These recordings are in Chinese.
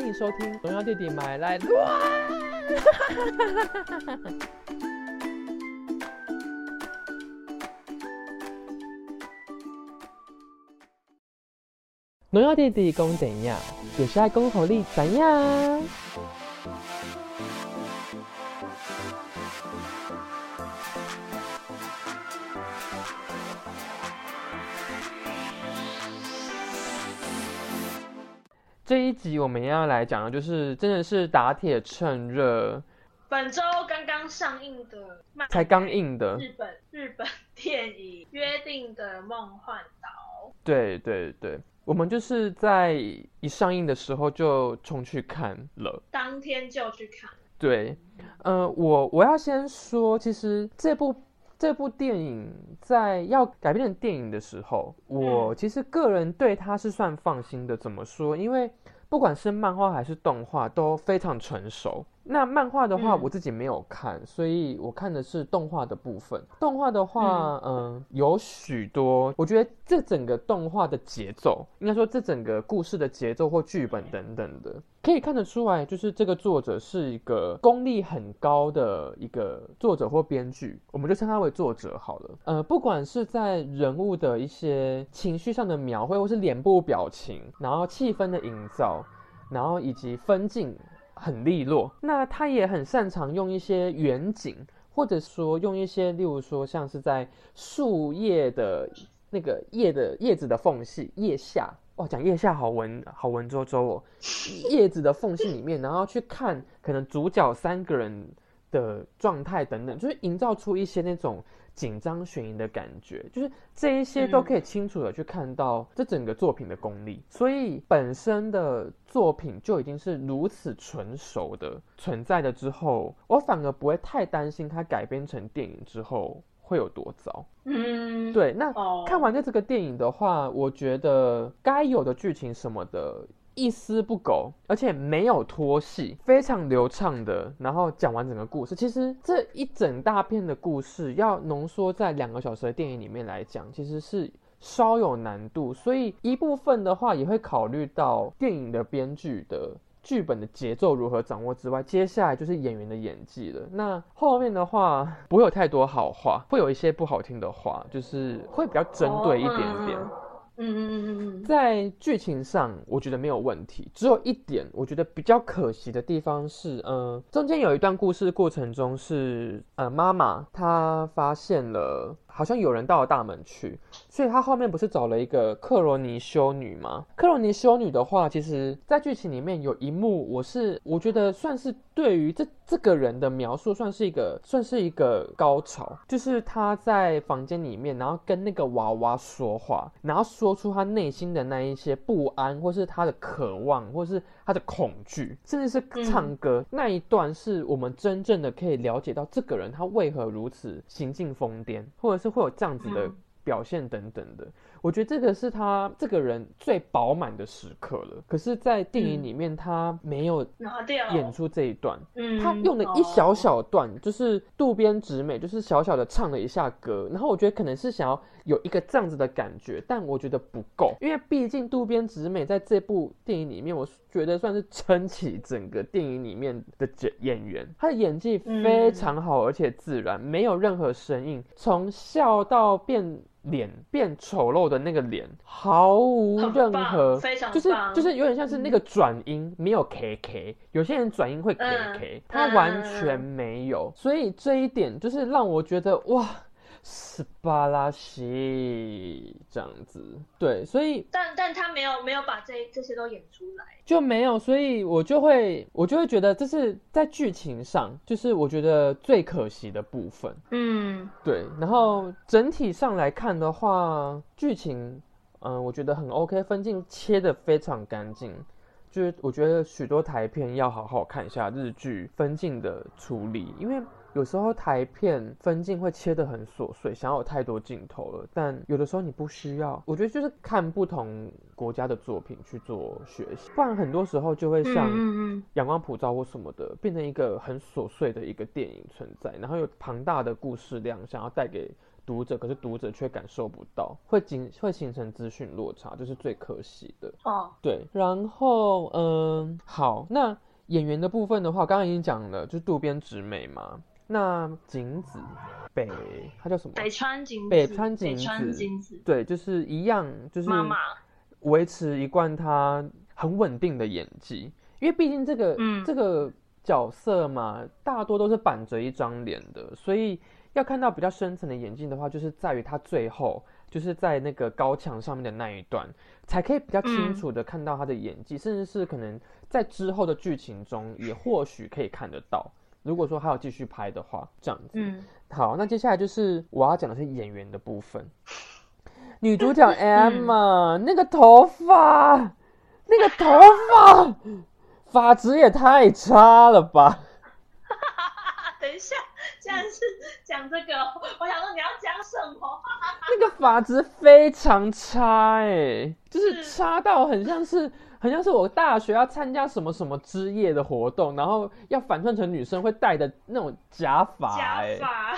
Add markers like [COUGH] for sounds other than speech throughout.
欢迎收听《荣耀弟弟买来 [LAUGHS] 乱》。荣耀弟弟讲怎样？有时爱讲互你怎样？这一集我们要来讲的就是，真的是打铁趁热，本周刚刚上映的才刚映的。日本日 [LAUGHS] 本电影《约定的梦幻岛对对对，我们就是在一上映的时候就冲去看了。》，当天就去看。对，呃，我我要先说，其实这部这部电影在要改编成电影的时候，我嗯其实个人对它是算放心的。怎么说？因为不管是漫画还是动画都非常成熟。那漫画的话，嗯我自己没有看，所以我看的是动画的部分。动画的话，嗯、有许多，我觉得这整个动画的节奏，应该说这整个故事的节奏或剧本等等的，可以看得出来，就是这个作者是一个功力很高的一个作者或编剧，我们就称他为作者好了。呃，不管是在人物的一些情绪上的描绘，或是脸部表情，然后气氛的营造，然后以及分镜很利落。那他也很擅长用一些远景，或者说用一些，例如说像是在树叶的那个叶的叶子的缝隙，叶下。哇，讲叶下好文好文绉绉哦，叶子的缝隙里面，然后去看可能主角三个人的状态等等，就是营造出一些那种紧张悬疑的感觉，就是这一些都可以清楚的去看到这整个作品的功力。所以本身的作品就已经是如此纯熟的存在的之后，我反而不会太担心它改编成电影之后会有多糟。嗯，对，那哦，看完这这个电影的话，我觉得该有的剧情什么的。一丝不苟，而且没有拖戏，非常流畅的，然后讲完整个故事。其实这一整大片的故事要浓缩在两个小时的电影里面来讲，其实是稍有难度。所以一部分的话也会考虑到电影的编剧的剧本的节奏如何掌握之外，接下来就是演员的演技了。那后面的话不会有太多好话，会有一些不好听的话，就是会比较针对一点点。嗯嗯嗯嗯嗯。在剧情上，我觉得没有问题，只有一点我觉得比较可惜的地方是，呃，中间有一段故事过程中是，呃，妈妈她发现了好像有人到了大门去，所以他后面不是找了一个克罗尼修女吗？克罗尼修女的话，其实在剧情里面有一幕，我是我觉得算是对于这这个人的描述算是一个算是一个高潮，就是他在房间里面，然后跟那个娃娃说话，然后说出他内心的那一些不安，或是他的渴望，或是他的恐惧，甚至是唱歌、那一段，是我们真正的可以了解到这个人他为何如此行径疯癫，或者是会有这样子的嗯表现等等的。我觉得这个是他这个人最饱满的时刻了。可是，在电影里面，他没有演出这一段，嗯他用了一小哦。小段，就是渡边直美，就是小小的唱了一下歌，然后我觉得可能是想要有一个这样子的感觉，但我觉得不够，因为毕竟渡边直美在这部电影里面，我觉得算是撑起整个电影里面的演演员，他的演技非常好，而且自然，没有任何声音，从笑到变。脸变丑陋的那个脸，毫无任何，非常就是就是有点像是那个转音没有 K K，有些人转音会 K K，、嗯他完全没有，所以这一点就是让我觉得哇，斯巴拉西这样子，对，所以但但他没有没有把这这些都演出来。就没有，所以我就会我就会觉得这是在剧情上，就是我觉得最可惜的部分。嗯对，然后整体上来看的话，剧情，嗯、我觉得很 OK，分镜切的非常干净。就是我觉得许多台片要好好看一下日剧分镜的处理，因为有时候台片分镜会切得很琐碎，想要有太多镜头了，但有的时候你不需要。我觉得就是看不同国家的作品去做学习，不然很多时候就会嗯像阳光普照或什么的，变成一个很琐碎的一个电影存在，然后有庞大的故事量，想要带给读者，可是读者却感受不到，会形会形成资讯落差，这是最可惜的。哦，对，然后嗯，好，那演员的部分的话，刚刚已经讲了，就是渡边直美嘛。那景子北，她叫什么？北川景子，北川景北川子景子，对，就是一样，就是妈妈，维持一贯她很稳定的演技，因为毕竟这个、嗯。这个角色嘛，大多都是板着一张脸的，所以要看到比较深层的演技的话，就是在于她最后就是在那个高墙上面的那一段，才可以比较清嗯楚的看到他的演技，甚至是可能在之后的剧情中也或许可以看得到。如果说还有继续拍的话，这样子。嗯，好，那接下来就是我要讲的是演员的部分。[LAUGHS] 女主角 Emma、那个头发，那个头发，[LAUGHS] 发质也太差了吧！[LAUGHS] 等一下，竟然是讲这个，我想说你要讲什么？那个发质非常差哎、就是是差到很像是很像是我大学要参加什么什么之夜的活动，然后要反串成女生会戴的那种假发假哎、发，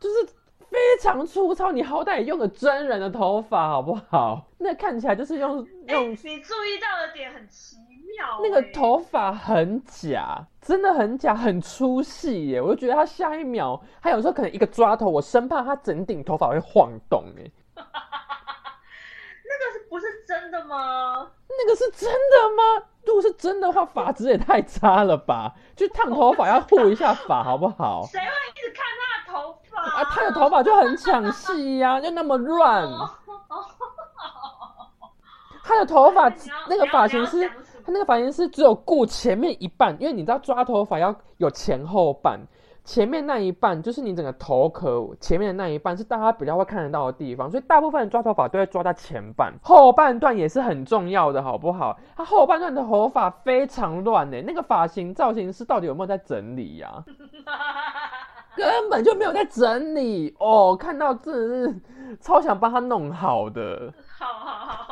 就是非常粗糙，你好歹也用个真人的头发好不好？[LAUGHS] 那看起来就是用哎、用你注意到的点很奇妙、那个哎头发很假，真的很假，很粗细耶！我就觉得他下一秒，他有时候可能一个抓头，我生怕他整顶头发会晃动哎。[LAUGHS] 不是真的吗？那个是真的吗？如果是真的话，发质也太差了吧！就烫头发要护一下发好不好？谁会一直看他的头发？啊，他的头发就很抢戏呀、就那么乱。他的头发那个发型是你要讲什么他那个发型师只有顾前面一半，因为你知道抓头发要有前后半，前面那一半就是你整个头壳前面的那一半是大家比较会看得到的地方，所以大部分人抓头发都会抓在前半，后半段也是很重要的，好不好？他后半段的头发非常乱呢，那个发型造型师到底有没有在整理呀、[LAUGHS] 根本就没有在整理哦，看到真的是超想帮他弄好的。好好好，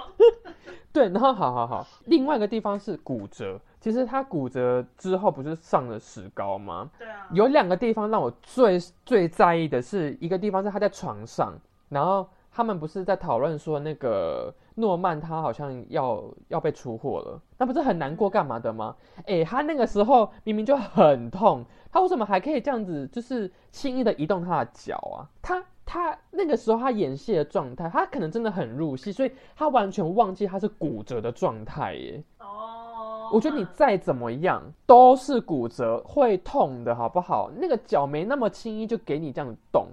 [LAUGHS] 对，然后好好好，另外一个地方是骨折。其实他骨折之后不是上了石膏吗？对啊，有两个地方让我最最在意的是，一个地方是他在床上，然后他们不是在讨论说那个诺曼他好像要要被出货了，那不是很难过干嘛的吗？诶，他那个时候明明就很痛，他为什么还可以这样子，就是轻易的移动他的脚啊？他他那个时候他演戏的状态，他可能真的很入戏，所以他完全忘记他是骨折的状态耶。哦，我觉得你再怎么样都是骨折，会痛的好不好？那个脚没那么轻易就给你这样动，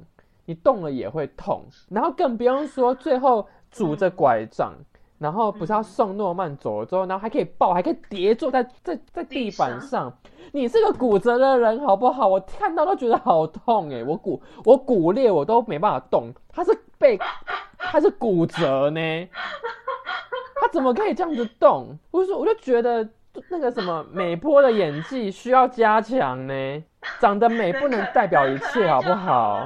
你动了也会痛。然后更不用说最后拄着拐杖，然后不是要送诺曼走了之后，然后还可以抱，还可以叠坐在在在地板上。你是个骨折的人好不好？我看到都觉得好痛哎、我骨我骨裂我都没办法动，他是被他是骨折呢。他怎么可以这样子动？我就说，我就觉得那个什么美波的演技需要加强呢。长得美不能代表一切，好不好？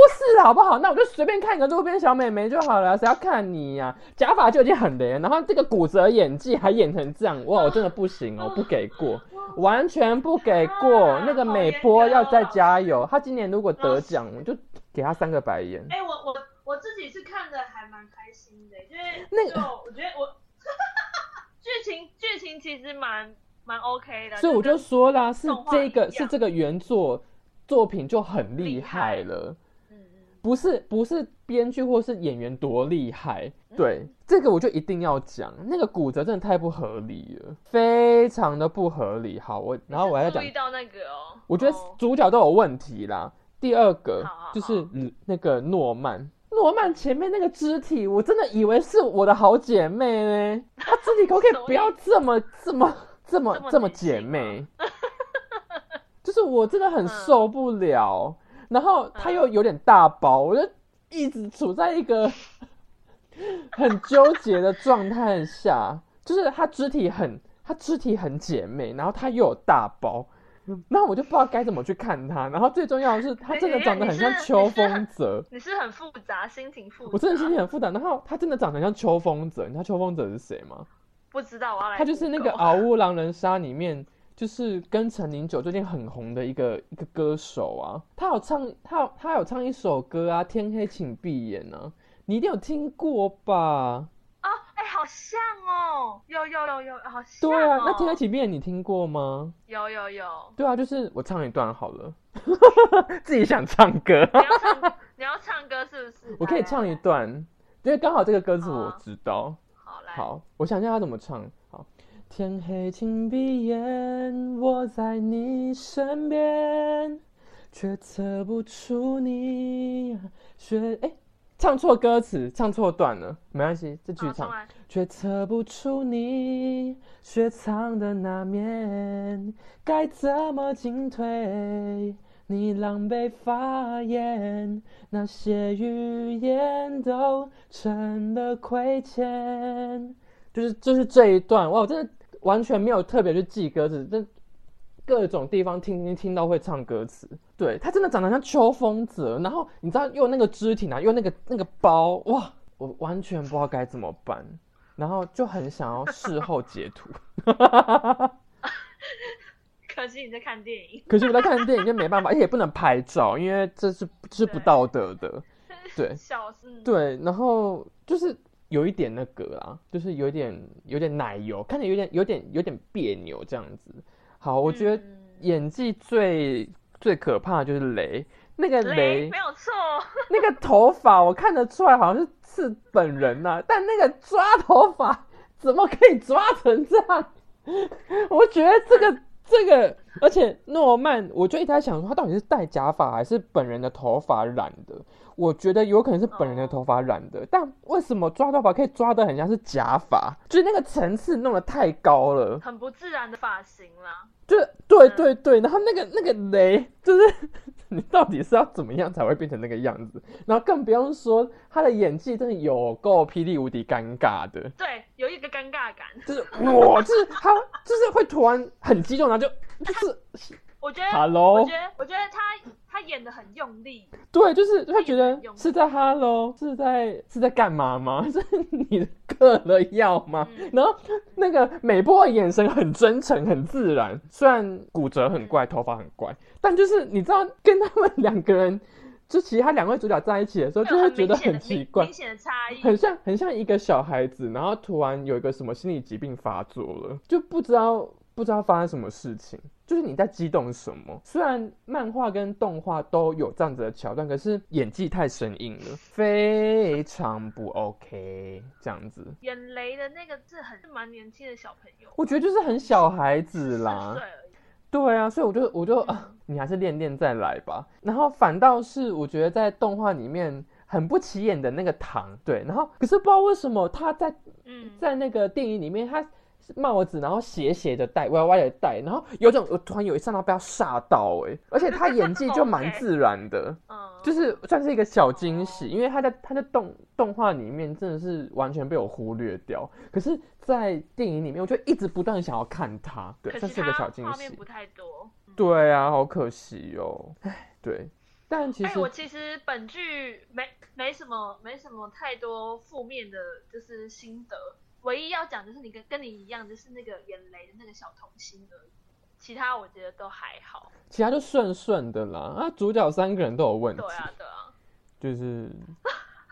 不是，好不好？那我就随便看个路边小美眉就好了，谁要看你呀、假发就已经很雷，然后这个骨折演技还演成这样，哇，[GASPS] 我真的不行哦，不给过，完全不给过。那个美波要再加油，他今年如果得奖，我就给她三个白眼。哎、我我我自己是看的还蛮开心的，因为那个就我觉得我 [LAUGHS] 剧情剧情其实蛮蛮 OK 的，所以我就说啦，是这个是这个原作作品就很厉厉害害了。不是不是编剧或是演员多厉害，对这个我就一定要讲，那个骨折真的太不合理了，非常的不合理。好，我然后我还在讲注意，到那个哦，我觉得哦。主角都有问题啦。第二个就是嗯那个诺曼，诺曼前面那个肢体，我真的以为是我的好姐妹呢，她肢体可不可以不要这么这么这么这么姐妹？就是我真的很受不了，然后它又有点大包，我就一直处在一个 [LAUGHS] 很纠结的状态下，就是它肢体很，它肢体很姐妹，然后它又有大包，那我就不知道该怎么去看它，然后最重要的是，它真的长得很像秋风泽，你是很复杂，心情复杂，我真的心情很复杂。然后它真的长得很像秋风泽，你知道秋风泽是谁吗？不知道，我要来，他就是那个《嗷呜狼人杀》里面，就是跟陈零九最近很红的一个一个歌手啊，他有唱他有他有唱一首歌啊，《天黑请闭眼》呢，你一定有听过吧？啊，哎，好像哦，有有有有，好像。对啊，那《天黑请闭眼》你听过吗？有有有。对啊，就是我唱一段好了，[LAUGHS] 自己想唱歌。你要唱，你要唱歌是不是？我可以唱一段，因为刚好这个歌词我知道。好来。好，我想一下他怎么唱。好。天黑请闭眼，我在你身边，却测不出你。学哎，唱错歌词，唱错段了，没关系，继续唱。却测不出你雪藏的那面，该怎么进退？你狼狈发言，那些语言都成了亏欠。就是就是这一段哇，我真的。完全没有特别去记歌词，但各种地方听听听到会唱歌词。对他真的长得像秋风泽，然后你知道用那个肢体啊，用那个那个包，哇，我完全不知道该怎么办，然后就很想要事后截图。[LAUGHS] 可惜你在看电影，[LAUGHS] 可惜我在看电影就没办法，而且也不能拍照，因为这是这是不道德的。对。[LAUGHS] 对，然后就是。有一点那个啦，就是有点有点奶油，看着有点有点有点别扭这样子。好，我觉得演技最最可怕的就是雷，那个雷没有错，[LAUGHS] 那个头发我看得出来好像是是本人呐，但那个抓头发怎么可以抓成这样？[LAUGHS] 我觉得这个这个，而且诺曼，我就一直在想说，他到底是戴假发还是本人的头发染的？我觉得有可能是本人的头发染的，但为什么抓头发可以抓的很像是假发？就是那个层次弄得太高了，很不自然的发型啦。就对对对，然后那个那个雷，就是 [LAUGHS] 你到底是要怎么样才会变成那个样子？然后更不用说他的演技真的有够霹雳无敌尴尬的。对，有一个尴尬感，就是我，就是他就是会突然很激动，然后就就是。我觉得，Hello，我觉得，我觉得他他演的很用力。对，就是他觉得是在 Hello，是在是在干嘛吗？[LAUGHS] 是你嗑了药吗？然后那个美波的眼神很真诚、很自然，虽然骨折很怪，头发很怪，但就是你知道，跟他们两个人，就其他两位主角在一起的时候，就会觉得很奇怪，明显的差异，很像很像一个小孩子，然后突然有一个什么心理疾病发作了，就不知道。不知道发生什么事情，就是你在激动什么？虽然漫画跟动画都有这样子的桥段，可是演技太生硬了，非常不 OK。这样子演雷的那个是很蛮年轻的小朋友，我觉得就是很小孩子啦。对啊，所以我就我就啊，你还是练练再来吧。然后反倒是我觉得在动画里面很不起眼的那个糖，对，然后可是不知道为什么他在嗯在那个电影里面他。帽子，然后斜斜的戴，歪歪的戴，然后有种我突然有一刹那被他吓到哎，而且他演技就蛮自然的，[LAUGHS] 嗯，就是算是一个小惊喜，因为他在他在动动画里面真的是完全被我忽略掉，可是，在电影里面我就一直不断想要看他，对，算是一个小惊喜，画面不太多，对啊，好可惜哦，哎，对，但其实我其实本剧没没什么没什么太多负面的，就是心得。唯一要讲就是你跟跟你一样，就是那个演雷的那个小童星而已，其他我觉得都还好，其他就顺顺的啦。啊，主角三个人都有问题，对啊，对啊，就是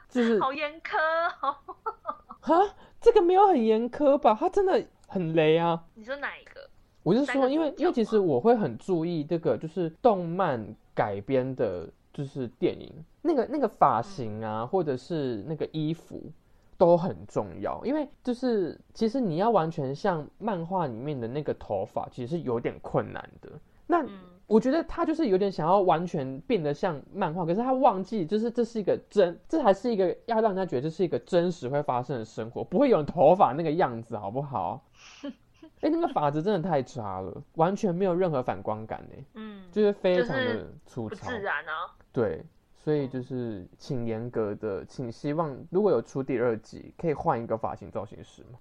就是 [LAUGHS] 好严苛哦。[LAUGHS] 哈，这个没有很严苛吧？他真的很雷啊。你说哪一个？我是说，因为因为其实我会很注意这个，就是动漫改编的，就是电影那个那个发型啊，或者是那个衣服。都很重要，因为就是其实你要完全像漫画里面的那个头发，其实是有点困难的。那我觉得他就是有点想要完全变得像漫画，可是他忘记就是这是一个真，这还是一个要让人家觉得这是一个真实会发生的生活，不会有头发那个样子，好不好？[LAUGHS] 哎，那个发质真的太差了，完全没有任何反光感呢。嗯，就是非常的粗糙，不自然啊。对。所以就是请严格的，请希望如果有出第二季，可以换一个发型造型师吗？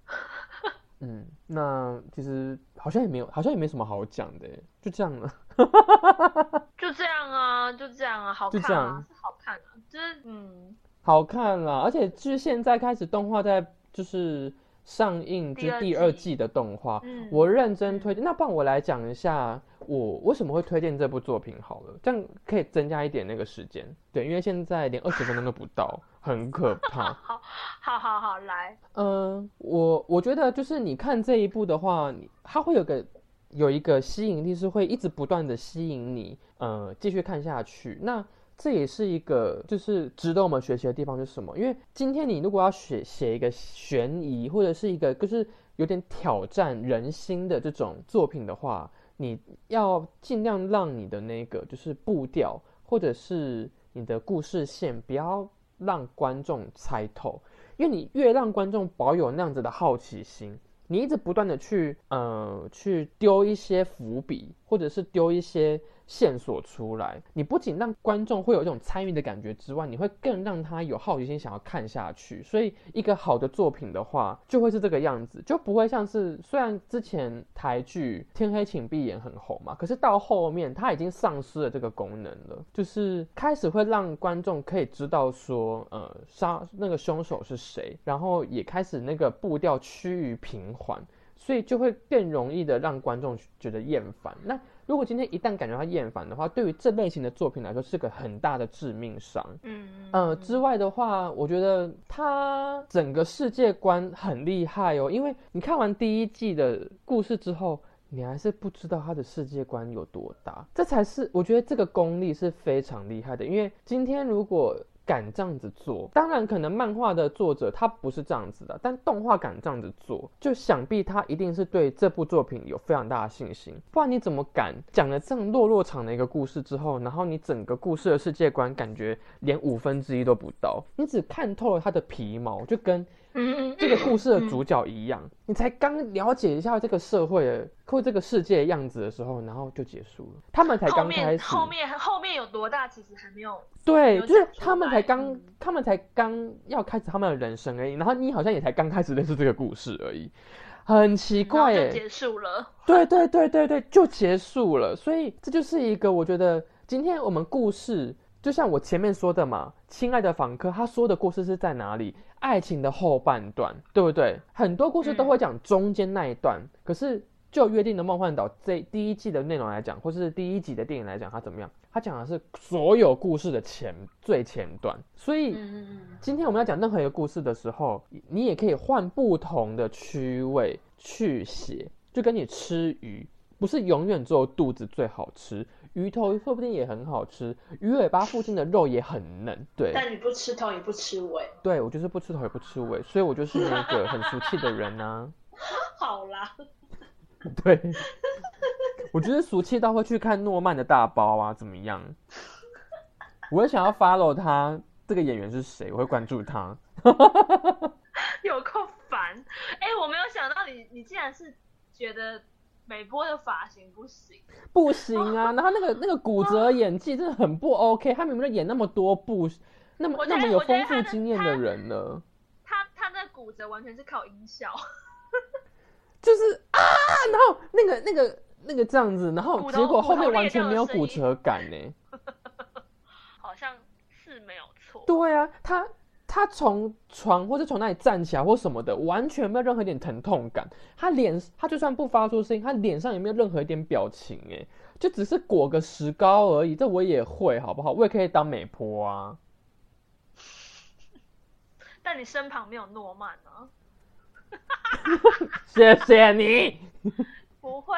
嗯，那其实好像也没有，好像也没什么好讲的，就这样了。[LAUGHS] 就这样啊，就这样啊，好看啊，是好看啊，就是嗯，好看啦。而且就是现在开始动画在就是上映之第二季季的动画，嗯我认真推荐。那帮我来讲一下我为什么会推荐这部作品好了，这样可以增加一点那个时间。对，因为现在连二十分钟都不到，很可怕。[LAUGHS] 好，好，好，好，来，嗯，我我觉得就是你看这一部的话，它会有个有一个吸引力，是会一直不断的吸引你，呃，继续看下去。那这也是一个就是值得我们学习的地方是什么？因为今天你如果要写写一个悬疑或者是一个就是有点挑战人心的这种作品的话，你要尽量让你的那个就是步调或者是你的故事线不要让观众猜透。因为你越让观众保有那样子的好奇心，你一直不断的去呃去丢一些伏笔，或者是丢一些线索出来，你不仅让观众会有一种参与的感觉之外，你会更让他有好奇心想要看下去。所以一个好的作品的话，就会是这个样子，就不会像是虽然之前台剧《天黑请闭眼》很红嘛，可是到后面它已经丧失了这个功能了，就是开始会让观众可以知道说，呃，杀那个凶手是谁，然后也开始那个步调趋于平缓，所以就会更容易的让观众觉得厌烦。那如果今天一旦感觉到厌烦的话，对于这类型的作品来说是个很大的致命伤。嗯，呃，之外的话，我觉得他整个世界观很厉害哦，因为你看完第一季的故事之后，你还是不知道他的世界观有多大，这才是我觉得这个功力是非常厉害的。因为今天如果敢这样子做，当然可能漫画的作者他不是这样子的，但动画敢这样子做，就想必他一定是对这部作品有非常大的信心，不然你怎么敢讲了这样落落场的一个故事之后，然后你整个故事的世界观感觉连五分之一都不到，你只看透了他的皮毛，就跟嗯，这个故事的主角一样，你才刚了解一下这个社会的或这个世界的样子的时候，然后就结束了，他们才刚开始，面后面后面有多大，其实还没有。对，就是他们才刚嗯，他们才刚要开始他们的人生而已，然后你好像也才刚开始认识这个故事而已，很奇怪耶。就结束了。对对对对对，就结束了。所以这就是一个我觉得今天我们故事，就像我前面说的嘛，亲爱的访客，他说的故事是在哪里？爱情的后半段，对不对？很多故事都会讲中间那一段，可是就《约定的梦幻岛》这第一季的内容来讲，或是第一集的电影来讲，它怎么样？它讲的是所有故事的前最前段，所以。今天我们要讲任何一个故事的时候，你也可以换不同的区位去写，就跟你吃鱼，不是永远只有肚子最好吃，鱼头说不定也很好吃，鱼尾巴附近的肉也很嫩。对，但你不吃头，也不吃尾。对我就是不吃头也不吃尾，所以我就是那个很俗气的人呐、[LAUGHS] 好啦，[LAUGHS] 对，我就是俗气到会去看诺曼的大包啊，怎么样？我会想要 follow 他这个演员是谁，我会关注他。[LAUGHS] 有够烦。哎、我没有想到你，你竟然是觉得美波的发型不行。不行啊！[LAUGHS] 然后那个那个骨折演技真的很不 OK，他明明就演那么多部，那么那么有丰富经验的人呢，他他那骨折完全是靠音效，[LAUGHS] 就是啊，然后那个那个那个这样子，然后结果后面完全没有骨折感呢。[LAUGHS] 好像是没有错。对啊，他他从床或者从那里站起来或什么的，完全没有任何一点疼痛感。他脸他就算不发出声音，他脸上也没有任何一点表情，哎，就只是裹个石膏而已。这我也会，好不好？我也可以当美婆啊。[LAUGHS] 但你身旁没有诺曼啊？[LAUGHS] 谢谢你。[LAUGHS] 不会，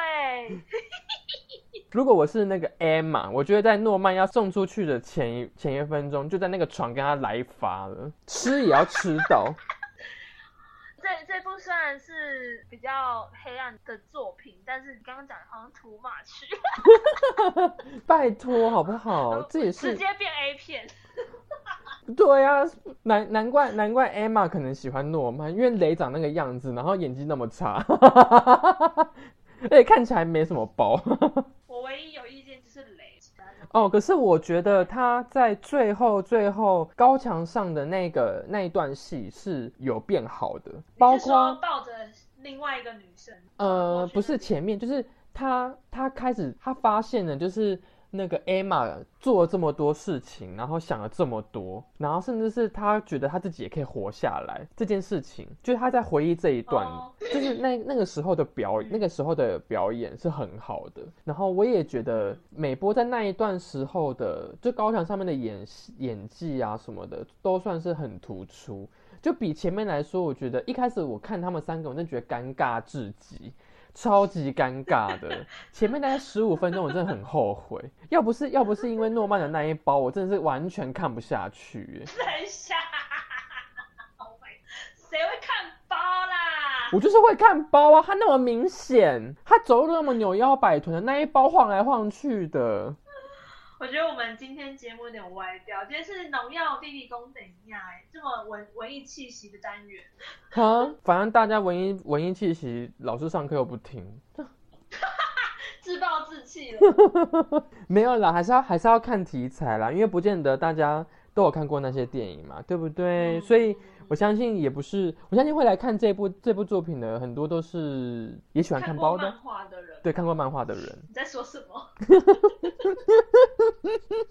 如果我是那个 M 嘛，我觉得在诺曼要送出去的前一前一分钟，就在那个床跟他来一发了，吃也要吃到。[LAUGHS] 这这部虽然是比较黑暗的作品，但是你刚刚讲的好像土马去 [LAUGHS] 拜托好不好？[LAUGHS] 这也是直接变 A 片。对啊，难难怪难怪 Emma 可能喜欢诺曼，因为雷长那个样子，然后演技那么差，而且看起来没什么包。[LAUGHS] 我唯一有意见就是雷，哦，可是我觉得他在最后最后高墙上的那个那一段戏是有变好的，包括抱着另外一个女生，呃不是前面，就是他他开始他发现了，就是那个 Emma 做了这么多事情，然后想了这么多，然后甚至是他觉得他自己也可以活下来这件事情，就是他在回忆这一段，哦就是那那个时候的表那个时候的表演是很好的。然后我也觉得美波在那一段时候的就高墙上面的演戏演技啊什么的，都算是很突出。就比前面来说，我觉得一开始我看他们三个，我真的觉得尴尬至极。超级尴尬的，[LAUGHS] 前面大概十五分钟，我真的很后悔。要不是要不是因为诺曼的那一包，我真的是完全看不下去耶。等一下，[LAUGHS] Oh 谁会看包啦？我就是会看包啊，他那么明显，他走路那么扭腰摆臀的那一包晃来晃去的。我觉得我们今天节目有点歪掉，今天是农药地理工等一下，哎，这么文文艺气息的单元，[LAUGHS] 哈，反正大家文艺文艺气息，老师上课又不听，[LAUGHS] 自暴自弃了。[LAUGHS] 没有啦，还是要还是要看题材啦，因为不见得大家都有看过那些电影嘛，对不对？嗯所以我相信也不是，我相信会来看这部这部作品的很多都是也喜欢看包漫，画的人，对，看过漫画的人。[LAUGHS] 你在说什么？[LAUGHS]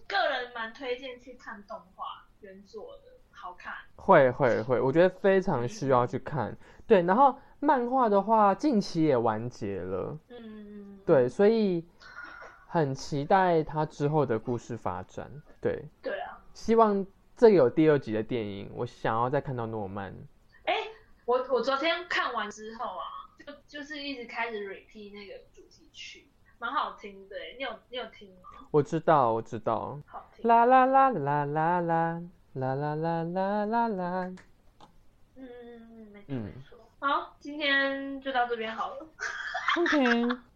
个人蛮推荐去看动画原作的，好看。会会会，我觉得非常需要去看。对，然后漫画的话，近期也完结了，嗯，对，所以很期待它之后的故事发展。对，对啊。希望这有第二集的电影，我想要再看到诺曼。哎、我我昨天看完之后啊，就就是一直开始 repeat 那个主题曲，蛮好听的哎，你有你有听吗？我知道，我知道。好听。啦啦啦啦啦啦啦啦啦啦啦啦。嗯嗯嗯，没错嗯没错。好，今天就到这边好了。OK。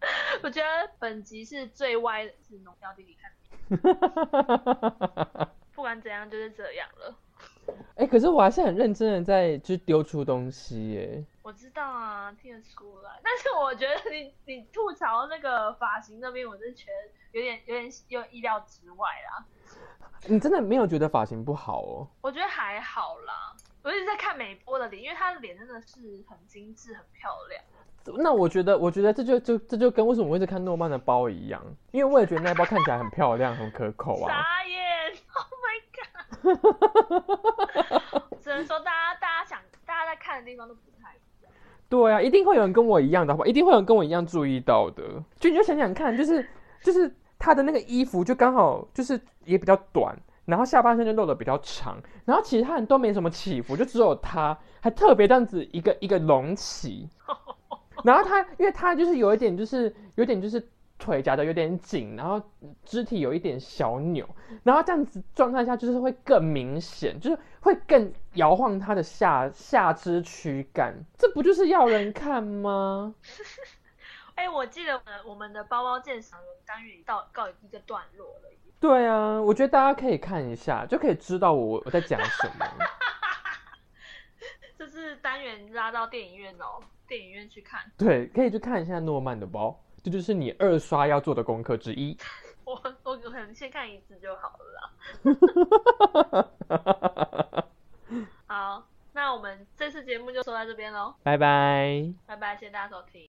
[LAUGHS] 我觉得本集是最歪的是农药弟弟看，[LAUGHS] 不管怎样就是这样了。哎、可是我还是很认真的在就丢出东西耶。我知道啊，听得出来，但是我觉得你你吐槽那个发型那边，我真的觉得有点有点有意料之外啦。[LAUGHS] 你真的没有觉得发型不好哦？我觉得还好啦，我一直在看美波的脸，因为她的脸真的是很精致、很漂亮。那我觉得，我觉得这就就这就跟为什么我一直看诺曼的包一样，因为我也觉得那包看起来很漂亮，很可口啊。傻眼！Oh！[LAUGHS] [LAUGHS] 只能说大家大家想大家在看的地方都不太一样。对啊，一定会有人跟我一样的，好吧？一定会有人跟我一样注意到的。就你就想想看，就是就是他的那个衣服就刚好就是也比较短，然后下半身就露的比较长，然后其他人都没什么起伏，就只有他还特别这样子一个一个隆起。[LAUGHS] 然后他因为他就是有一点就是有点就是腿夹的有点紧，然后肢体有一点小扭，然后这样子状态下就是会更明显，就是会更摇晃他的下下肢躯干，这不就是要人看吗？[LAUGHS] 哎、我记得我们的包包鉴赏单元到告一个段落了耶。对啊，我觉得大家可以看一下，就可以知道我我在讲什么。[LAUGHS] 这是单元拉到电影院哦，电影院去看。对，可以去看一下诺曼的包，这就是你二刷要做的功课之一。[LAUGHS] 我我可能先看一次就好了啦。[LAUGHS] 好，那我们这次节目就说到这边喽，拜拜。拜拜，谢谢大家收听。